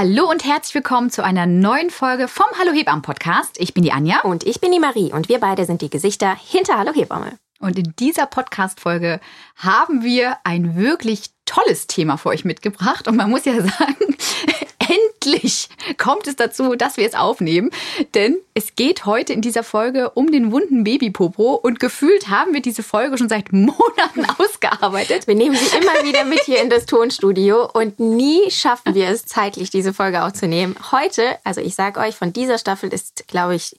Hallo und herzlich willkommen zu einer neuen Folge vom Hallo Hebammen Podcast. Ich bin die Anja. Und ich bin die Marie. Und wir beide sind die Gesichter hinter Hallo Hebamme. Und in dieser Podcast-Folge haben wir ein wirklich tolles Thema für euch mitgebracht. Und man muss ja sagen, endlich kommt es dazu, dass wir es aufnehmen. Denn es geht heute in dieser Folge um den wunden Babypopo und gefühlt haben wir diese Folge schon seit Monaten ausgearbeitet. Wir nehmen sie immer wieder mit hier in das Tonstudio und nie schaffen wir es zeitlich, diese Folge aufzunehmen. Heute, also ich sage euch, von dieser Staffel ist, glaube ich,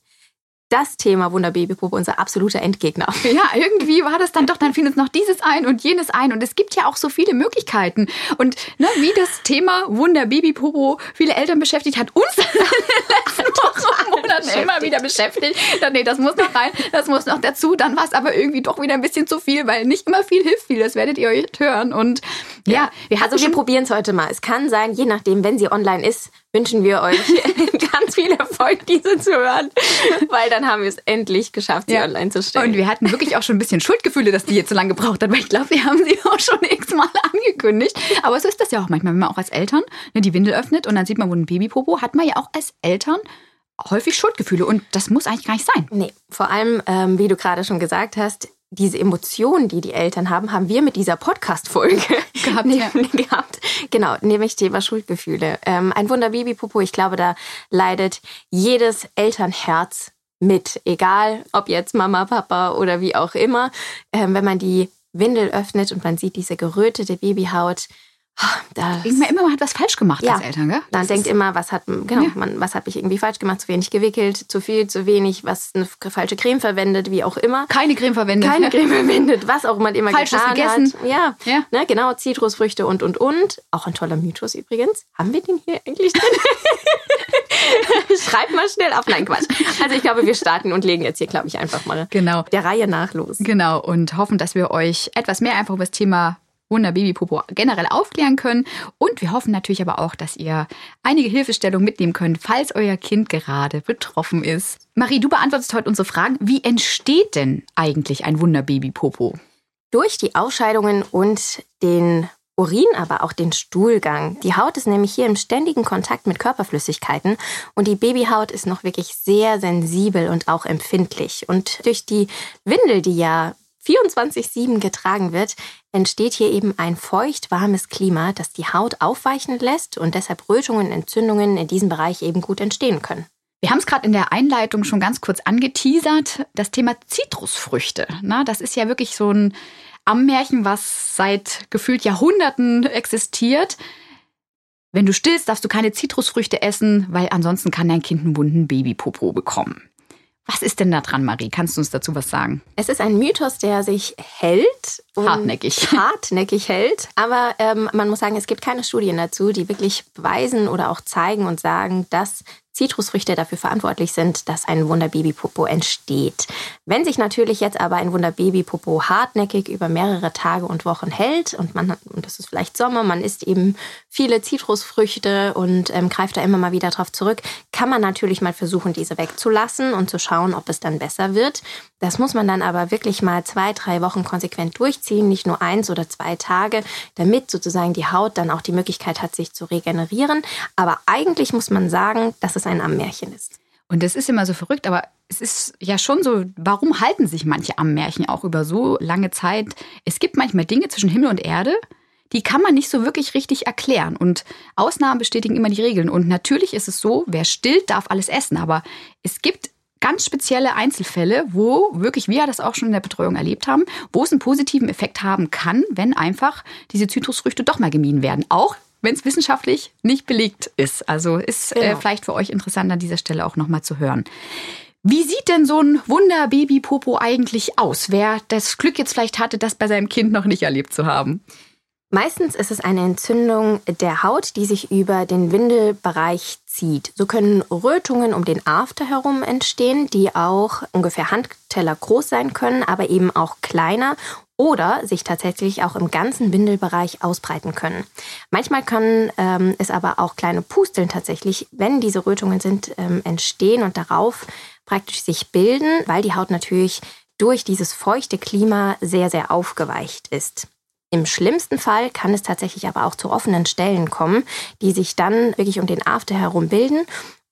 das Thema Wunderbabypuppe unser absoluter Endgegner. Ja, irgendwie war das dann doch, dann fiel uns noch dieses ein und jenes ein. Und es gibt ja auch so viele Möglichkeiten. Und ne, wie das Thema Wunderbabypopo viele Eltern beschäftigt, hat uns in den letzten Wochen Monaten immer wieder beschäftigt. Dann, nee, das muss noch rein, das muss noch dazu. Dann war es aber irgendwie doch wieder ein bisschen zu viel, weil nicht immer viel hilft viel. Das werdet ihr euch hören. Und ja, ja wir also wir probieren es heute mal. Es kann sein, je nachdem, wenn sie online ist, wünschen wir euch ganz viel Erfolg, diese zu hören, weil dann haben wir es endlich geschafft, sie ja. online zu stellen. Und wir hatten wirklich auch schon ein bisschen Schuldgefühle, dass die jetzt so lange gebraucht hat, weil ich glaube, wir haben sie auch schon x-mal angekündigt. Aber so ist das ja auch manchmal, wenn man auch als Eltern ne, die Windel öffnet und dann sieht man, wo ein Babypopo, hat man ja auch als Eltern häufig Schuldgefühle und das muss eigentlich gar nicht sein. Nee, vor allem, ähm, wie du gerade schon gesagt hast, diese Emotionen, die die Eltern haben, haben wir mit dieser Podcast-Folge gehabt, ja. gehabt. Genau, nämlich Thema Schuldgefühle. Ähm, ein Wunder Babypopo, ich glaube, da leidet jedes Elternherz mit, egal ob jetzt Mama, Papa oder wie auch immer. Ähm, wenn man die Windel öffnet und man sieht diese gerötete Babyhaut, das denkt man immer, man hat was falsch gemacht ja. als Eltern, gell? Man denkt immer, was hat, genau, ja. man, was habe ich irgendwie falsch gemacht, zu wenig gewickelt, zu viel, zu wenig, was eine falsche Creme verwendet, wie auch immer. Keine Creme verwendet. Keine Creme verwendet, was auch man immer Falsches getan gegessen. hat. Ja, ja. Ne, genau, Zitrusfrüchte und, und, und. Auch ein toller Mythos übrigens. Haben wir den hier eigentlich drin? Schreibt mal schnell auf. Nein, Quatsch. Also ich glaube, wir starten und legen jetzt hier, glaube ich, einfach mal genau. der Reihe nach los. Genau, und hoffen, dass wir euch etwas mehr einfach über das Thema Wunder Babypopo generell aufklären können. Und wir hoffen natürlich aber auch, dass ihr einige Hilfestellungen mitnehmen könnt, falls euer Kind gerade betroffen ist. Marie, du beantwortest heute unsere Fragen. Wie entsteht denn eigentlich ein Wunder Babypopo? Durch die Ausscheidungen und den Urin, aber auch den Stuhlgang. Die Haut ist nämlich hier im ständigen Kontakt mit Körperflüssigkeiten und die Babyhaut ist noch wirklich sehr sensibel und auch empfindlich. Und durch die Windel, die ja 24-7 getragen wird, entsteht hier eben ein feucht warmes Klima, das die Haut aufweichen lässt und deshalb Rötungen und Entzündungen in diesem Bereich eben gut entstehen können. Wir haben es gerade in der Einleitung schon ganz kurz angeteasert, das Thema Zitrusfrüchte. Na, das ist ja wirklich so ein Ammärchen, was seit gefühlt Jahrhunderten existiert. Wenn du stillst, darfst du keine Zitrusfrüchte essen, weil ansonsten kann dein Kind einen wunden Babypopo bekommen. Was ist denn da dran, Marie? Kannst du uns dazu was sagen? Es ist ein Mythos, der sich hält. hartnäckig. Hartnäckig hält. Aber ähm, man muss sagen, es gibt keine Studien dazu, die wirklich beweisen oder auch zeigen und sagen, dass Zitrusfrüchte dafür verantwortlich sind, dass ein Wunderbabypopo entsteht. Wenn sich natürlich jetzt aber ein Wunderbabypopo hartnäckig über mehrere Tage und Wochen hält und man hat, und es ist vielleicht Sommer, man isst eben viele Zitrusfrüchte und ähm, greift da immer mal wieder drauf zurück, kann man natürlich mal versuchen, diese wegzulassen und zu schauen, ob es dann besser wird. Das muss man dann aber wirklich mal zwei, drei Wochen konsequent durchziehen, nicht nur eins oder zwei Tage, damit sozusagen die Haut dann auch die Möglichkeit hat, sich zu regenerieren. Aber eigentlich muss man sagen, dass es ein Ammärchen ist. Und das ist immer so verrückt, aber es ist ja schon so, warum halten sich manche Ammärchen auch über so lange Zeit? Es gibt manchmal Dinge zwischen Himmel und Erde, die kann man nicht so wirklich richtig erklären. Und Ausnahmen bestätigen immer die Regeln. Und natürlich ist es so, wer stillt, darf alles essen. Aber es gibt ganz spezielle Einzelfälle, wo wirklich wir das auch schon in der Betreuung erlebt haben, wo es einen positiven Effekt haben kann, wenn einfach diese Zitrusfrüchte doch mal gemieden werden. Auch wenn es wissenschaftlich nicht belegt ist. Also ist äh, genau. äh, vielleicht für euch interessant an dieser Stelle auch nochmal zu hören. Wie sieht denn so ein Wunder-Baby-Popo eigentlich aus? Wer das Glück jetzt vielleicht hatte, das bei seinem Kind noch nicht erlebt zu haben? Meistens ist es eine Entzündung der Haut, die sich über den Windelbereich zieht. So können Rötungen um den After herum entstehen, die auch ungefähr Handteller groß sein können, aber eben auch kleiner oder sich tatsächlich auch im ganzen Windelbereich ausbreiten können. Manchmal können ähm, es aber auch kleine Pusteln tatsächlich, wenn diese Rötungen sind, ähm, entstehen und darauf praktisch sich bilden, weil die Haut natürlich durch dieses feuchte Klima sehr, sehr aufgeweicht ist. Im schlimmsten Fall kann es tatsächlich aber auch zu offenen Stellen kommen, die sich dann wirklich um den After herum bilden.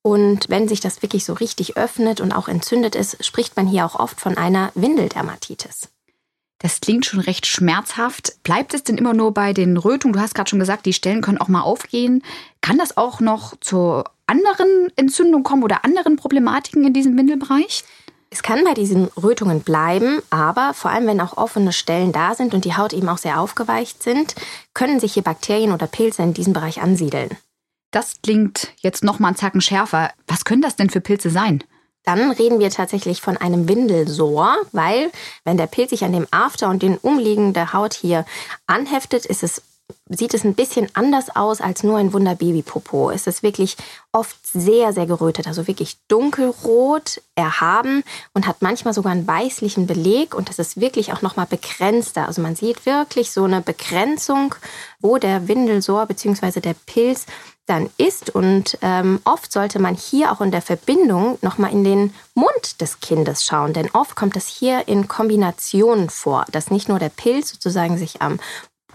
Und wenn sich das wirklich so richtig öffnet und auch entzündet ist, spricht man hier auch oft von einer Windeldermatitis. Das klingt schon recht schmerzhaft. Bleibt es denn immer nur bei den Rötungen? Du hast gerade schon gesagt, die Stellen können auch mal aufgehen. Kann das auch noch zur anderen Entzündung kommen oder anderen Problematiken in diesem Windelbereich? Es kann bei diesen Rötungen bleiben, aber vor allem wenn auch offene Stellen da sind und die Haut eben auch sehr aufgeweicht sind, können sich hier Bakterien oder Pilze in diesem Bereich ansiedeln. Das klingt jetzt noch mal einen Zacken schärfer. Was können das denn für Pilze sein? Dann reden wir tatsächlich von einem Windelsor, weil wenn der Pilz sich an dem After und den umliegende Haut hier anheftet, ist es sieht es ein bisschen anders aus als nur ein Wunderbabypopo. Es ist wirklich oft sehr, sehr gerötet, also wirklich dunkelrot, erhaben und hat manchmal sogar einen weißlichen Beleg und das ist wirklich auch nochmal begrenzter. Also man sieht wirklich so eine Begrenzung, wo der Windelsor bzw. der Pilz dann ist und ähm, oft sollte man hier auch in der Verbindung nochmal in den Mund des Kindes schauen, denn oft kommt das hier in Kombinationen vor, dass nicht nur der Pilz sozusagen sich am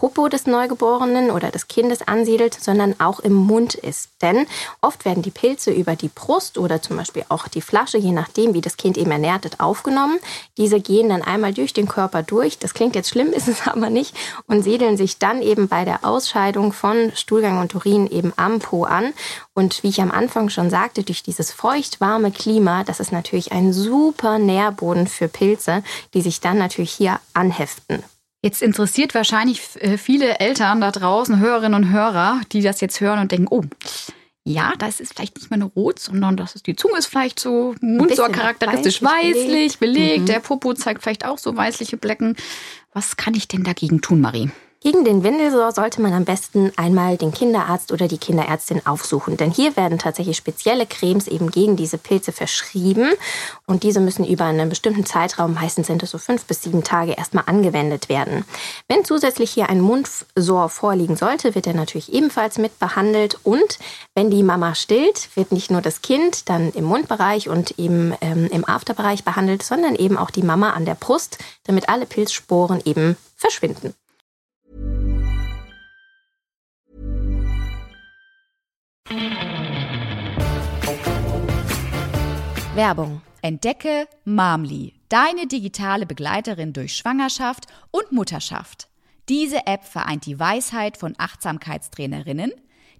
Popo des Neugeborenen oder des Kindes ansiedelt, sondern auch im Mund ist. Denn oft werden die Pilze über die Brust oder zum Beispiel auch die Flasche, je nachdem, wie das Kind eben ernährt wird, aufgenommen. Diese gehen dann einmal durch den Körper durch. Das klingt jetzt schlimm, ist es aber nicht. Und siedeln sich dann eben bei der Ausscheidung von Stuhlgang und Urin eben am Po an. Und wie ich am Anfang schon sagte, durch dieses feucht-warme Klima, das ist natürlich ein super Nährboden für Pilze, die sich dann natürlich hier anheften. Jetzt interessiert wahrscheinlich äh, viele Eltern da draußen, Hörerinnen und Hörer, die das jetzt hören und denken, oh, ja, das ist vielleicht nicht mehr nur rot, sondern das ist die Zunge ist vielleicht so Mundsohr charakteristisch weißlich, belegt, belegt. Mhm. der Popo zeigt vielleicht auch so weißliche Blecken. Was kann ich denn dagegen tun, Marie? Gegen den Windelsor sollte man am besten einmal den Kinderarzt oder die Kinderärztin aufsuchen, denn hier werden tatsächlich spezielle Cremes eben gegen diese Pilze verschrieben und diese müssen über einen bestimmten Zeitraum, meistens sind es so fünf bis sieben Tage, erstmal angewendet werden. Wenn zusätzlich hier ein Mundsor vorliegen sollte, wird er natürlich ebenfalls mit behandelt und wenn die Mama stillt, wird nicht nur das Kind dann im Mundbereich und eben ähm, im Afterbereich behandelt, sondern eben auch die Mama an der Brust, damit alle Pilzsporen eben verschwinden. Werbung. Entdecke Mamli, deine digitale Begleiterin durch Schwangerschaft und Mutterschaft. Diese App vereint die Weisheit von Achtsamkeitstrainerinnen,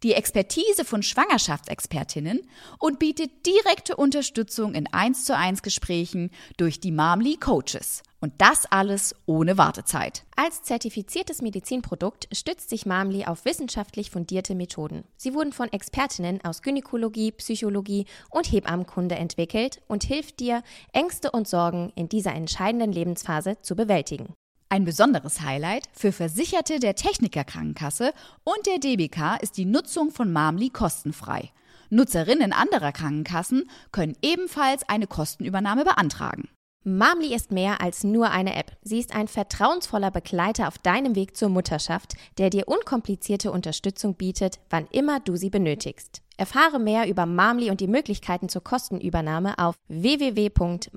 die Expertise von Schwangerschaftsexpertinnen und bietet direkte Unterstützung in 1 zu 1 Gesprächen durch die Mamli Coaches. Und das alles ohne Wartezeit. Als zertifiziertes Medizinprodukt stützt sich Mamli auf wissenschaftlich fundierte Methoden. Sie wurden von Expertinnen aus Gynäkologie, Psychologie und Hebammenkunde entwickelt und hilft dir, Ängste und Sorgen in dieser entscheidenden Lebensphase zu bewältigen. Ein besonderes Highlight für Versicherte der Techniker Krankenkasse und der DBK ist die Nutzung von Mamli kostenfrei. Nutzerinnen anderer Krankenkassen können ebenfalls eine Kostenübernahme beantragen. Mamli ist mehr als nur eine App. Sie ist ein vertrauensvoller Begleiter auf deinem Weg zur Mutterschaft, der dir unkomplizierte Unterstützung bietet, wann immer du sie benötigst. Erfahre mehr über Mamli und die Möglichkeiten zur Kostenübernahme auf www.mamli.de.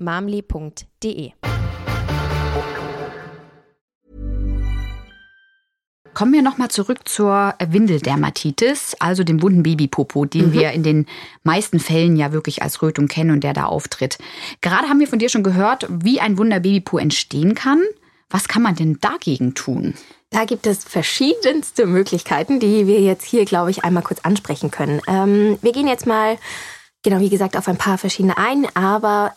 Kommen wir nochmal zurück zur Windeldermatitis, also dem wunden Babypopo, den mhm. wir in den meisten Fällen ja wirklich als Rötung kennen und der da auftritt. Gerade haben wir von dir schon gehört, wie ein wunder Babypo entstehen kann. Was kann man denn dagegen tun? Da gibt es verschiedenste Möglichkeiten, die wir jetzt hier, glaube ich, einmal kurz ansprechen können. Ähm, wir gehen jetzt mal, genau wie gesagt, auf ein paar verschiedene ein, aber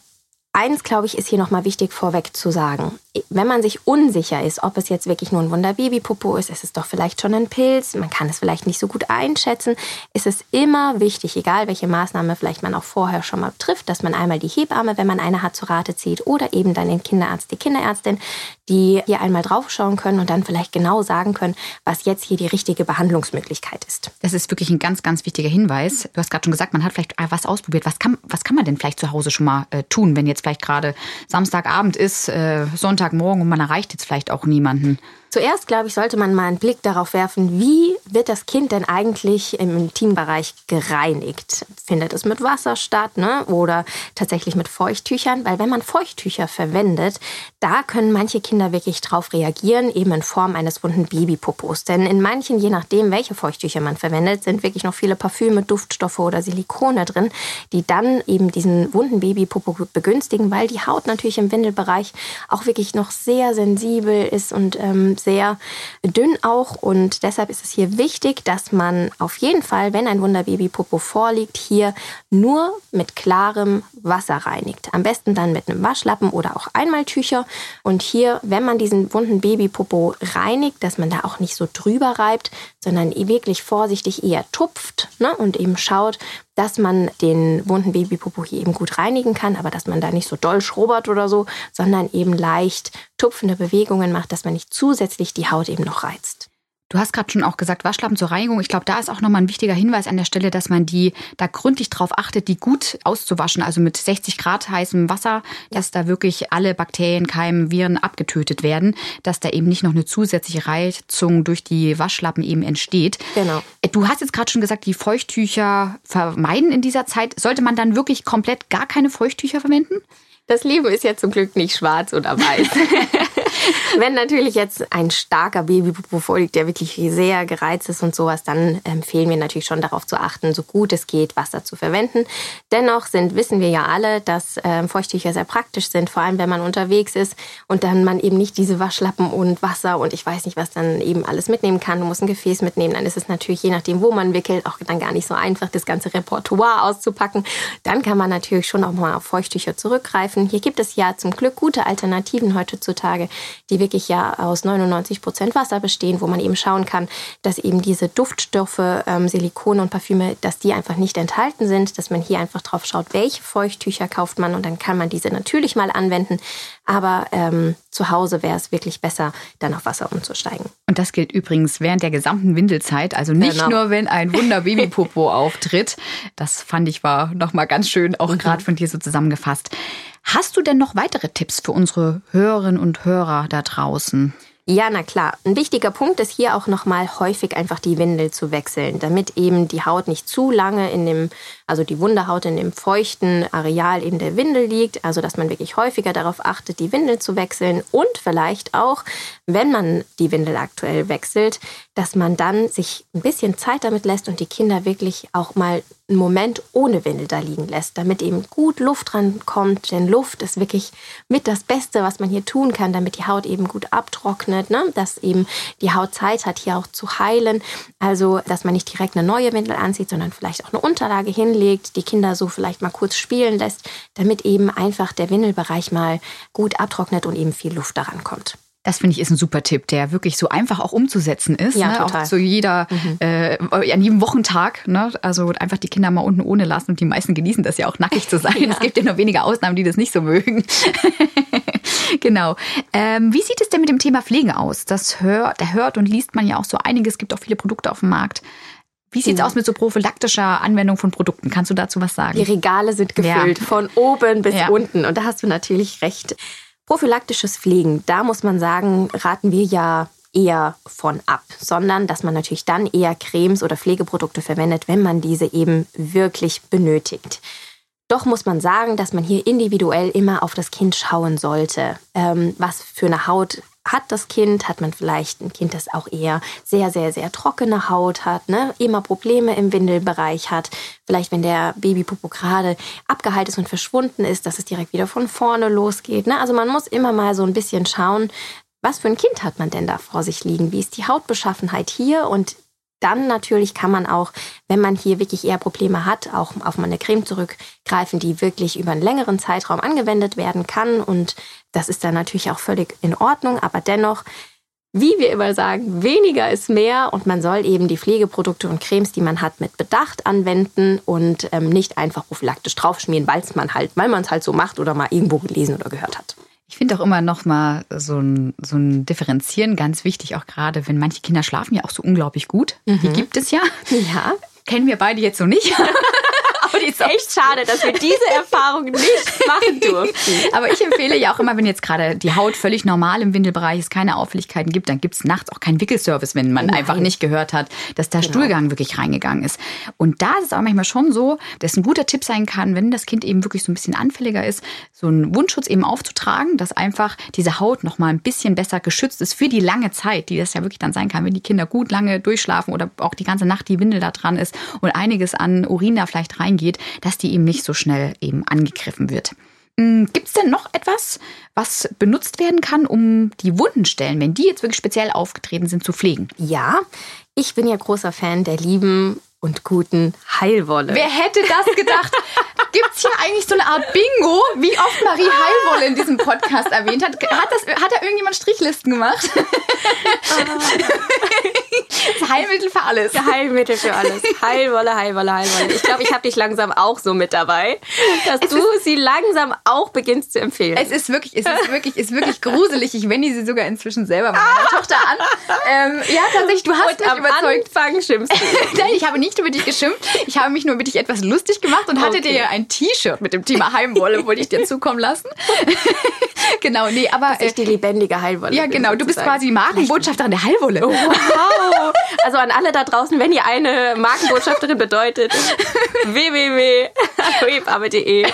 eins, glaube ich, ist hier nochmal wichtig vorweg zu sagen wenn man sich unsicher ist, ob es jetzt wirklich nur ein Wunderbabypopo ist, ist es doch vielleicht schon ein Pilz, man kann es vielleicht nicht so gut einschätzen, ist es immer wichtig, egal welche Maßnahme vielleicht man auch vorher schon mal trifft, dass man einmal die Hebamme, wenn man eine hat, zu Rate zieht oder eben dann den Kinderarzt, die Kinderärztin, die hier einmal draufschauen können und dann vielleicht genau sagen können, was jetzt hier die richtige Behandlungsmöglichkeit ist. Das ist wirklich ein ganz, ganz wichtiger Hinweis. Du hast gerade schon gesagt, man hat vielleicht was ausprobiert. Was kann, was kann man denn vielleicht zu Hause schon mal äh, tun, wenn jetzt vielleicht gerade Samstagabend ist, äh, Sonntag Montagmorgen und man erreicht jetzt vielleicht auch niemanden. Zuerst, glaube ich, sollte man mal einen Blick darauf werfen, wie wird das Kind denn eigentlich im Intimbereich gereinigt? Findet es mit Wasser statt ne? oder tatsächlich mit Feuchttüchern? Weil wenn man Feuchttücher verwendet, da können manche Kinder wirklich drauf reagieren, eben in Form eines wunden Babypopos. Denn in manchen, je nachdem, welche Feuchttücher man verwendet, sind wirklich noch viele Parfüme, Duftstoffe oder Silikone drin, die dann eben diesen wunden Babypopo begünstigen, weil die Haut natürlich im Windelbereich auch wirklich noch sehr sensibel ist und ähm, sehr dünn auch und deshalb ist es hier wichtig, dass man auf jeden Fall, wenn ein Wunderbaby-Popo vorliegt, hier nur mit klarem Wasser reinigt. Am besten dann mit einem Waschlappen oder auch Einmaltücher. Und hier, wenn man diesen wunden Babypopo reinigt, dass man da auch nicht so drüber reibt, sondern wirklich vorsichtig eher tupft ne, und eben schaut, dass man den wunden Babypopo hier eben gut reinigen kann, aber dass man da nicht so doll schrubbert oder so, sondern eben leicht tupfende Bewegungen macht, dass man nicht zusätzlich die Haut eben noch reizt. Du hast gerade schon auch gesagt, Waschlappen zur Reinigung. Ich glaube, da ist auch nochmal ein wichtiger Hinweis an der Stelle, dass man die da gründlich drauf achtet, die gut auszuwaschen, also mit 60 Grad heißem Wasser, dass da wirklich alle Bakterien, Keimen, Viren abgetötet werden, dass da eben nicht noch eine zusätzliche Reizung durch die Waschlappen eben entsteht. Genau. Äh, du hast jetzt gerade schon gesagt, die Feuchttücher vermeiden in dieser Zeit. Sollte man dann wirklich komplett gar keine Feuchttücher verwenden? Das Leben ist ja zum Glück nicht schwarz oder weiß. Wenn natürlich jetzt ein starker Babypopo vorliegt, der wirklich sehr gereizt ist und sowas, dann empfehlen wir natürlich schon darauf zu achten, so gut es geht, Wasser zu verwenden. Dennoch sind, wissen wir ja alle, dass äh, Feuchttücher sehr praktisch sind, vor allem wenn man unterwegs ist und dann man eben nicht diese Waschlappen und Wasser und ich weiß nicht, was dann eben alles mitnehmen kann. Du musst ein Gefäß mitnehmen, dann ist es natürlich, je nachdem, wo man wickelt, auch dann gar nicht so einfach, das ganze Repertoire auszupacken. Dann kann man natürlich schon auch mal auf Feuchttücher zurückgreifen. Hier gibt es ja zum Glück gute Alternativen heutzutage, die wirklich ja aus 99 Prozent Wasser bestehen, wo man eben schauen kann, dass eben diese Duftstoffe, ähm, Silikone und Parfüme, dass die einfach nicht enthalten sind, dass man hier einfach drauf schaut, welche Feuchttücher kauft man und dann kann man diese natürlich mal anwenden. Aber ähm, zu Hause wäre es wirklich besser, dann auf Wasser umzusteigen. Und das gilt übrigens während der gesamten Windelzeit, also nicht genau. nur, wenn ein Wunder-Babypopo auftritt. Das fand ich war nochmal ganz schön, auch mhm. gerade von dir so zusammengefasst. Hast du denn noch weitere Tipps für unsere Hörerinnen und Hörer da draußen? Ja, na klar. Ein wichtiger Punkt ist hier auch nochmal häufig einfach die Windel zu wechseln, damit eben die Haut nicht zu lange in dem, also die Wunderhaut in dem feuchten Areal in der Windel liegt. Also, dass man wirklich häufiger darauf achtet, die Windel zu wechseln und vielleicht auch, wenn man die Windel aktuell wechselt, dass man dann sich ein bisschen Zeit damit lässt und die Kinder wirklich auch mal einen Moment ohne Windel da liegen lässt, damit eben gut Luft rankommt. Denn Luft ist wirklich mit das Beste, was man hier tun kann, damit die Haut eben gut abtrocknet, ne? dass eben die Haut Zeit hat, hier auch zu heilen. Also, dass man nicht direkt eine neue Windel anzieht, sondern vielleicht auch eine Unterlage hinlegt, die Kinder so vielleicht mal kurz spielen lässt, damit eben einfach der Windelbereich mal gut abtrocknet und eben viel Luft daran kommt. Das finde ich ist ein super Tipp, der wirklich so einfach auch umzusetzen ist. Ja, ne? total. Auch zu jeder, mhm. äh, an jedem Wochentag. Ne? Also einfach die Kinder mal unten ohne lassen und die meisten genießen das ja auch nackig zu sein. ja. Es gibt ja nur wenige Ausnahmen, die das nicht so mögen. genau. Ähm, wie sieht es denn mit dem Thema Pflege aus? Das hört, da hört und liest man ja auch so einiges. Es gibt auch viele Produkte auf dem Markt. Wie sieht's aus mit so prophylaktischer Anwendung von Produkten? Kannst du dazu was sagen? Die Regale sind gefüllt Ja. von oben bis Ja. unten und da hast du natürlich recht. Prophylaktisches Pflegen, da muss man sagen, raten wir ja eher von ab, sondern dass man natürlich dann eher Cremes oder Pflegeprodukte verwendet, wenn man diese eben wirklich benötigt. Doch muss man sagen, dass man hier individuell immer auf das Kind schauen sollte. Ähm, was für eine Haut hat das Kind? Hat man vielleicht ein Kind, das auch eher sehr, sehr, sehr trockene Haut hat, ne? immer Probleme im Windelbereich hat? Vielleicht, wenn der Babypopo gerade abgeheilt ist und verschwunden ist, dass es direkt wieder von vorne losgeht. Ne? Also man muss immer mal so ein bisschen schauen, was für ein Kind hat man denn da vor sich liegen? Wie ist die Hautbeschaffenheit hier? Und dann natürlich kann man auch, wenn man hier wirklich eher Probleme hat, auch auf eine Creme zurückgreifen, die wirklich über einen längeren Zeitraum angewendet werden kann. Und das ist dann natürlich auch völlig in Ordnung. Aber dennoch, wie wir immer sagen, weniger ist mehr und man soll eben die Pflegeprodukte und Cremes, die man hat, mit Bedacht anwenden und ähm, nicht einfach prophylaktisch draufschmieren, weil es man halt, weil man es halt so macht oder mal irgendwo gelesen oder gehört hat. Ich finde auch immer noch mal so ein, so ein Differenzieren ganz wichtig, auch gerade wenn manche Kinder schlafen ja auch so unglaublich gut. Die gibt es ja. Ja, Kennen wir beide jetzt so nicht. Die ist echt schade, dass wir diese Erfahrung nicht machen durften. Aber ich empfehle ja auch immer, wenn jetzt gerade die Haut völlig normal im Windelbereich ist, keine Auffälligkeiten gibt, dann gibt es nachts auch keinen Wickelservice, wenn man Nein. einfach nicht gehört hat, dass der Stuhlgang wirklich reingegangen ist. Und da ist es auch manchmal schon so, dass ein guter Tipp sein kann, wenn das Kind eben wirklich so ein bisschen anfälliger ist, so einen Wundschutz eben aufzutragen, dass einfach diese Haut noch mal ein bisschen besser geschützt ist für die lange Zeit, die das ja wirklich dann sein kann, wenn die Kinder gut lange durchschlafen oder auch die ganze Nacht die Windel da dran ist und einiges an Urin da vielleicht reingeht, dass die eben nicht so schnell eben angegriffen wird. Gibt es denn noch etwas, was benutzt werden kann, um die Wundenstellen, wenn die jetzt wirklich speziell aufgetreten sind, zu pflegen? Ja, ich bin ja großer Fan der lieben und guten Heilwolle. Wer hätte das gedacht? Gibt es hier eigentlich so eine Art Bingo, wie oft Marie Heilwolle in diesem Podcast erwähnt hat? Hat, das, hat da irgendjemand Strichlisten gemacht? das Heilmittel für alles. Heilmittel für alles. Heilwolle, Heilwolle, Heilwolle. Ich glaube, ich habe dich langsam auch so mit dabei, dass du sie langsam auch beginnst zu empfehlen. Es ist wirklich, es ist wirklich, ist wirklich gruselig. Ich wende sie sogar inzwischen selber bei meiner Tochter an. Ähm, ja, tatsächlich, du hast und mich am überzeugt. Anfang schimpfst du. Nein, ich habe nicht über dich geschimpft. Ich habe mich nur über dich etwas lustig gemacht und hatte Okay. dir ein T-Shirt mit dem Thema Heimwolle, wollte ich dir zukommen lassen. genau, nee, aber Dass ich die lebendige Heilwolle ja, bin, genau, du bist quasi Markenbotschafterin der Heilwolle. Wow. Also an alle da draußen, wenn ihr eine Markenbotschafterin bedeutet, www.hallohebamme.de,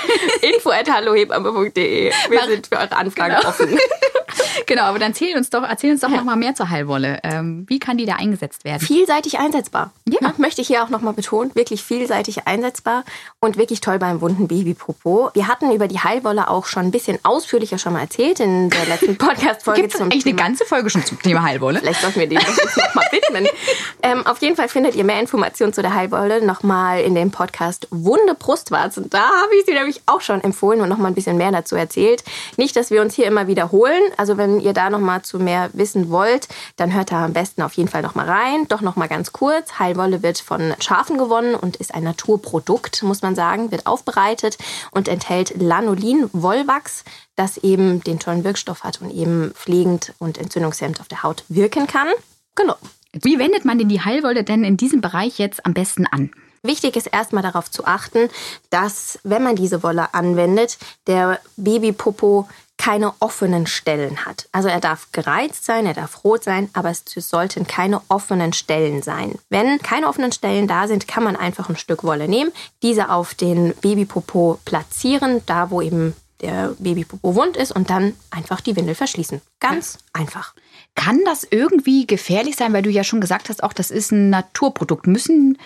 info at hallohebamme.de. Wir Mach- sind für eure Anfragen Genau. offen. Genau, aber dann erzähl uns doch, erzähl uns doch noch mal mehr zur Heilwolle. Ähm, wie kann die da eingesetzt werden? Vielseitig einsetzbar. Ja. Ne, Möchte ich hier auch nochmal betonen. Wirklich vielseitig einsetzbar und wirklich toll beim wunden Babypopo. Wir hatten über die Heilwolle auch schon ein bisschen ausführlicher schon mal erzählt in der letzten Podcast-Folge Gibt es eigentlich eine Thema. ganze Folge schon zum Thema Heilwolle? Vielleicht sollten wir jetzt nochmal widmen. Ähm, auf jeden Fall findet ihr mehr Informationen zu der Heilwolle nochmal in dem Podcast Wunde Brustwarzen. Da habe ich sie nämlich auch schon empfohlen und nochmal ein bisschen mehr dazu erzählt. Nicht, dass wir uns hier immer wiederholen. Also wenn ihr da nochmal zu mehr wissen wollt, dann hört da am besten auf jeden Fall nochmal rein. Doch nochmal ganz kurz. Heilwolle wird von Schafen gewonnen und ist ein Naturprodukt, muss man sagen. Wird aufbereitet und enthält Lanolin, Wollwachs, das eben den tollen Wirkstoff hat und eben pflegend und entzündungshemmend auf der Haut wirken kann. Genau. Wie wendet man denn die Heilwolle denn in diesem Bereich jetzt am besten an? Wichtig ist erstmal darauf zu achten, dass, wenn man diese Wolle anwendet, der Babypopo keine offenen Stellen hat. Also er darf gereizt sein, er darf rot sein, aber es sollten keine offenen Stellen sein. Wenn keine offenen Stellen da sind, kann man einfach ein Stück Wolle nehmen, diese auf den Babypopo platzieren, da wo eben der Babypopo wund ist und dann einfach die Windel verschließen. Ganz einfach. Kann das irgendwie gefährlich sein, weil du ja schon gesagt hast, auch das ist ein Naturprodukt. Müssen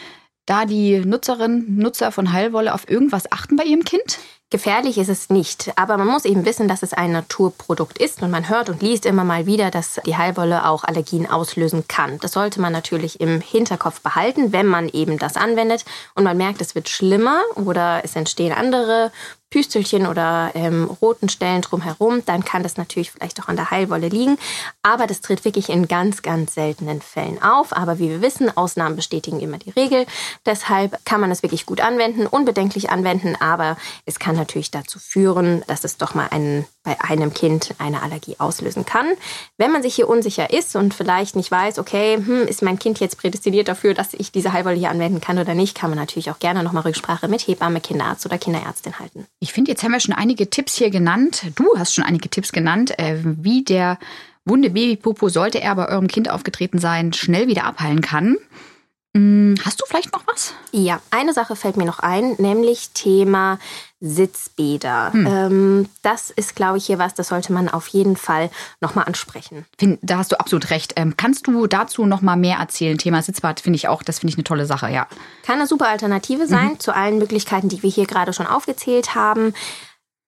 da die Nutzerinnen, Nutzer von Heilwolle auf irgendwas achten bei ihrem Kind? Gefährlich ist es nicht, aber man muss eben wissen, dass es ein Naturprodukt ist und man hört und liest immer mal wieder, dass die Heilwolle auch Allergien auslösen kann. Das sollte man natürlich im Hinterkopf behalten, wenn man eben das anwendet und man merkt, es wird schlimmer oder es entstehen andere Püstelchen oder ähm, roten Stellen drumherum, dann kann das natürlich vielleicht auch an der Heilwolle liegen. Aber das tritt wirklich in ganz, ganz seltenen Fällen auf. Aber wie wir wissen, Ausnahmen bestätigen immer die Regel. Deshalb kann man es wirklich gut anwenden, unbedenklich anwenden. Aber es kann natürlich dazu führen, dass es doch mal einen bei einem Kind eine Allergie auslösen kann. Wenn man sich hier unsicher ist und vielleicht nicht weiß, okay, hm, ist mein Kind jetzt prädestiniert dafür, dass ich diese Heilwolle hier anwenden kann oder nicht, kann man natürlich auch gerne nochmal Rücksprache mit Hebamme, Kinderarzt oder Kinderärztin halten. Ich finde, jetzt haben wir schon einige Tipps hier genannt. Du hast schon einige Tipps genannt, äh, wie der wunde Babypopo, sollte er bei eurem Kind aufgetreten sein, schnell wieder abheilen kann. Hm, hast du vielleicht noch was? Ja, eine Sache fällt mir noch ein, nämlich Thema Sitzbäder. Hm. Ähm, das ist, glaube ich, hier was, das sollte man auf jeden Fall nochmal ansprechen. Find, da hast du absolut recht. Ähm, kannst du dazu nochmal mehr erzählen? Thema Sitzbad finde ich auch, das finde ich eine tolle Sache, ja. Kann eine super Alternative sein mhm. zu allen Möglichkeiten, die wir hier gerade schon aufgezählt haben.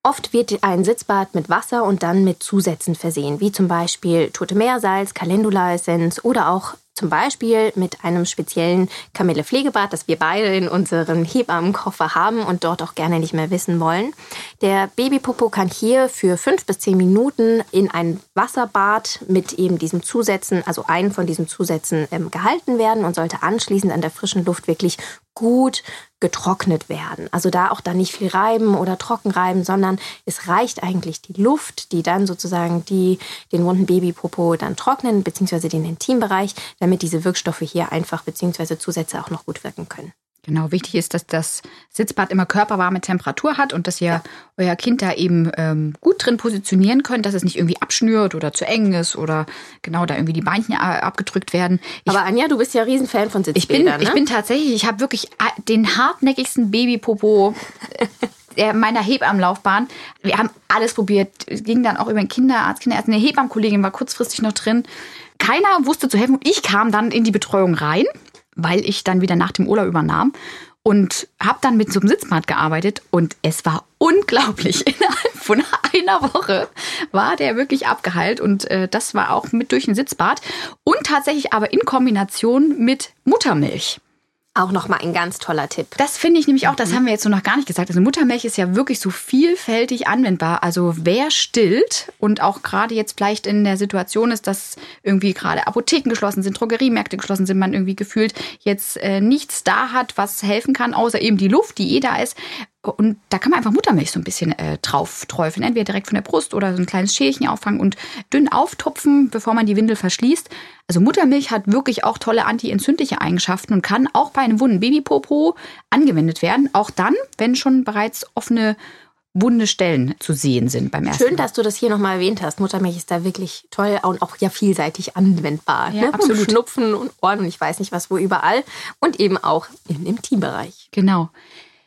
Oft wird ein Sitzbad mit Wasser und dann mit Zusätzen versehen, wie zum Beispiel Tote Meersalz, Calendula-Essenz oder auch zum Beispiel mit einem speziellen Kamille-Pflegebad, das wir beide in unserem Hebammenkoffer haben und dort auch gerne nicht mehr wissen wollen. Der Babypopo kann hier für fünf bis zehn Minuten in ein Wasserbad mit eben diesem Zusätzen, also einen von diesen Zusätzen, ähm, gehalten werden und sollte anschließend an der frischen Luft wirklich gut getrocknet werden. Also da auch dann nicht viel reiben oder trocken reiben, sondern es reicht eigentlich die Luft, die dann sozusagen die, den wunden Babypopo dann trocknen, beziehungsweise den Intimbereich, damit diese Wirkstoffe hier einfach beziehungsweise Zusätze auch noch gut wirken können. Genau, wichtig ist, dass das Sitzbad immer körperwarme Temperatur hat und dass ihr ja. euer Kind da eben ähm, gut drin positionieren könnt, dass es nicht irgendwie abschnürt oder zu eng ist oder genau da irgendwie die Beinchen abgedrückt werden. Ich, Aber Anja, du bist ja Riesenfan von Sitzbädern, ich bin, ne? Ich bin tatsächlich, ich habe wirklich den hartnäckigsten Babypopo meiner Hebammenlaufbahn. Wir haben alles probiert, ging dann auch über den Kinderarzt, Kinderarzt. Eine Hebammenkollegin war kurzfristig noch drin. Keiner wusste zu helfen. Ich kam dann in die Betreuung rein weil ich dann wieder nach dem Urlaub übernahm und habe dann mit so einem Sitzbad gearbeitet und es war unglaublich. Innerhalb von einer Woche war der wirklich abgeheilt und äh, das war auch mit durch ein Sitzbad und tatsächlich aber in Kombination mit Muttermilch. Auch nochmal ein ganz toller Tipp. Das finde ich nämlich auch, das haben wir jetzt so noch gar nicht gesagt. Also Muttermilch ist ja wirklich so vielfältig anwendbar. Also wer stillt und auch gerade jetzt vielleicht in der Situation ist, dass irgendwie gerade Apotheken geschlossen sind, Drogeriemärkte geschlossen sind, man irgendwie gefühlt jetzt äh, nichts da hat, was helfen kann, außer eben die Luft, die eh da ist. Und da kann man einfach Muttermilch so ein bisschen äh, drauf träufeln. Entweder direkt von der Brust oder so ein kleines Schälchen auffangen und dünn auftopfen, bevor man die Windel verschließt. Also Muttermilch hat wirklich auch tolle antientzündliche Eigenschaften und kann auch bei einem wunden Babypopo angewendet werden. Auch dann, wenn schon bereits offene wunde Stellen zu sehen sind beim ersten Schön, dass du das hier nochmal erwähnt hast. Muttermilch ist da wirklich toll und auch ja vielseitig anwendbar. Ja, ne? absolut. Und Schnupfen und Ohren und ich weiß nicht was wo überall. Und eben auch im Intimbereich. Genau.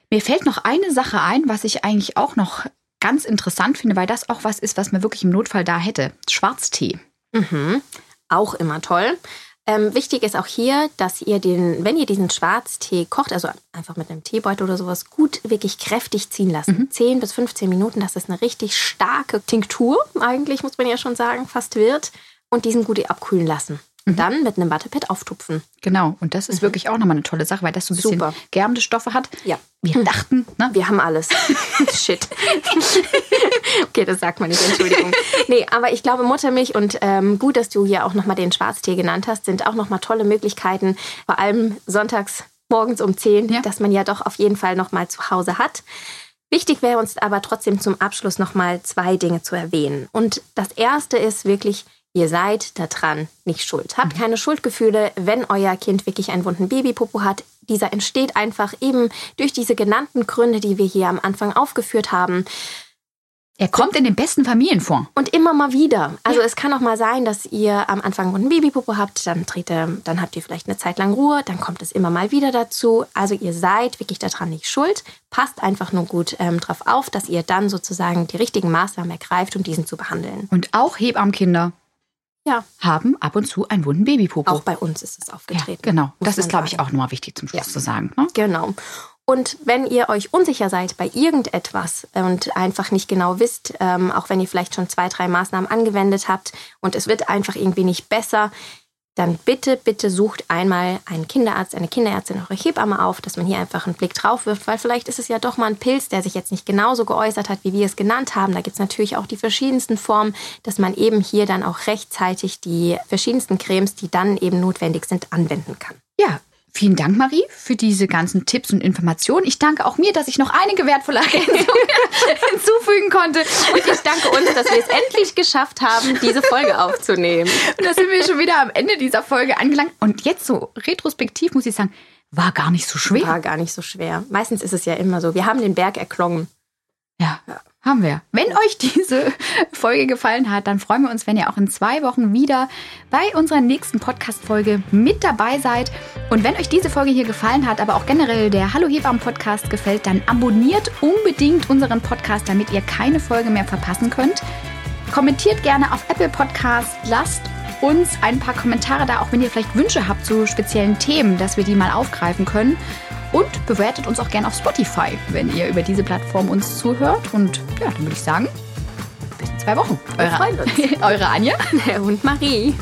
Mir fällt noch eine Sache ein, was ich eigentlich auch noch ganz interessant finde, weil das auch was ist, was man wirklich im Notfall da hätte. Schwarztee. Mhm. Auch immer toll. Ähm, wichtig ist auch hier, dass ihr den, wenn ihr diesen Schwarztee kocht, also einfach mit einem Teebeutel oder sowas, gut wirklich kräftig ziehen lassen. Mhm. 10 bis 15 Minuten, dass es eine richtig starke Tinktur, eigentlich muss man ja schon sagen, fast wird. Und diesen gut abkühlen lassen. Mhm. Dann mit einem Wattepad auftupfen. Genau, und das ist mhm. wirklich auch nochmal eine tolle Sache, weil das so ein bisschen Super. gerbende Stoffe hat. Ja. Wir dachten, ne? Wir haben alles. Shit. okay, das sagt man nicht, Entschuldigung. Nee, aber ich glaube, Muttermilch und ähm, gut, dass du hier auch nochmal den Schwarztee genannt hast, sind auch nochmal tolle Möglichkeiten, vor allem sonntags morgens um 10, ja. dass man ja doch auf jeden Fall nochmal zu Hause hat. Wichtig wäre uns aber trotzdem zum Abschluss nochmal zwei Dinge zu erwähnen. Und das erste ist wirklich, Ihr seid daran nicht schuld. Habt mhm. keine Schuldgefühle, wenn euer Kind wirklich einen wunden Babypopo hat. Dieser entsteht einfach eben durch diese genannten Gründe, die wir hier am Anfang aufgeführt haben. Er kommt in den besten Familien vor. Und immer mal wieder. Also ja. es kann auch mal sein, dass ihr am Anfang einen Babypopo habt, dann, dreht ihr, dann habt ihr vielleicht eine Zeit lang Ruhe, dann kommt es immer mal wieder dazu. Also ihr seid wirklich daran nicht schuld. Passt einfach nur gut ähm, drauf auf, dass ihr dann sozusagen die richtigen Maßnahmen ergreift, um diesen zu behandeln. Und auch Hebammenkinder ja. haben ab und zu einen wunden Babypopo. Auch bei uns ist es aufgetreten. Ja, genau. Das ist, glaube ich, auch nochmal wichtig zum Schluss ja. zu sagen. Ne? Genau. Und wenn ihr euch unsicher seid bei irgendetwas und einfach nicht genau wisst, ähm, auch wenn ihr vielleicht schon zwei, drei Maßnahmen angewendet habt und es wird einfach irgendwie nicht besser, dann bitte, bitte sucht einmal einen Kinderarzt, eine Kinderärztin, eure Hebamme auf, dass man hier einfach einen Blick drauf wirft, weil vielleicht ist es ja doch mal ein Pilz, der sich jetzt nicht genauso geäußert hat, wie wir es genannt haben. Da gibt es natürlich auch die verschiedensten Formen, dass man eben hier dann auch rechtzeitig die verschiedensten Cremes, die dann eben notwendig sind, anwenden kann. Ja, Vielen Dank, Marie, für diese ganzen Tipps und Informationen. Ich danke auch mir, dass ich noch einige wertvolle Ergänzungen hinzufügen konnte. Und ich danke uns, dass wir es endlich geschafft haben, diese Folge aufzunehmen. Und da sind wir schon wieder am Ende dieser Folge angelangt. Und jetzt so retrospektiv muss ich sagen, war gar nicht so schwer. War gar nicht so schwer. Meistens ist es ja immer so. Wir haben den Berg erklommen. Ja, haben wir. Wenn euch diese Folge gefallen hat, dann freuen wir uns, wenn ihr auch in zwei Wochen wieder bei unserer nächsten Podcast-Folge mit dabei seid. Und wenn euch diese Folge hier gefallen hat, aber auch generell der Hallo Hebammen Podcast gefällt, dann abonniert unbedingt unseren Podcast, damit ihr keine Folge mehr verpassen könnt. Kommentiert gerne auf Apple Podcast, lasst uns ein paar Kommentare da, auch wenn ihr vielleicht Wünsche habt zu speziellen Themen, dass wir die mal aufgreifen können. Und bewertet uns auch gerne auf Spotify, wenn ihr über diese Plattform uns zuhört. Und ja, dann würde ich sagen, bis in zwei Wochen. Eure, eure Anja und Marie.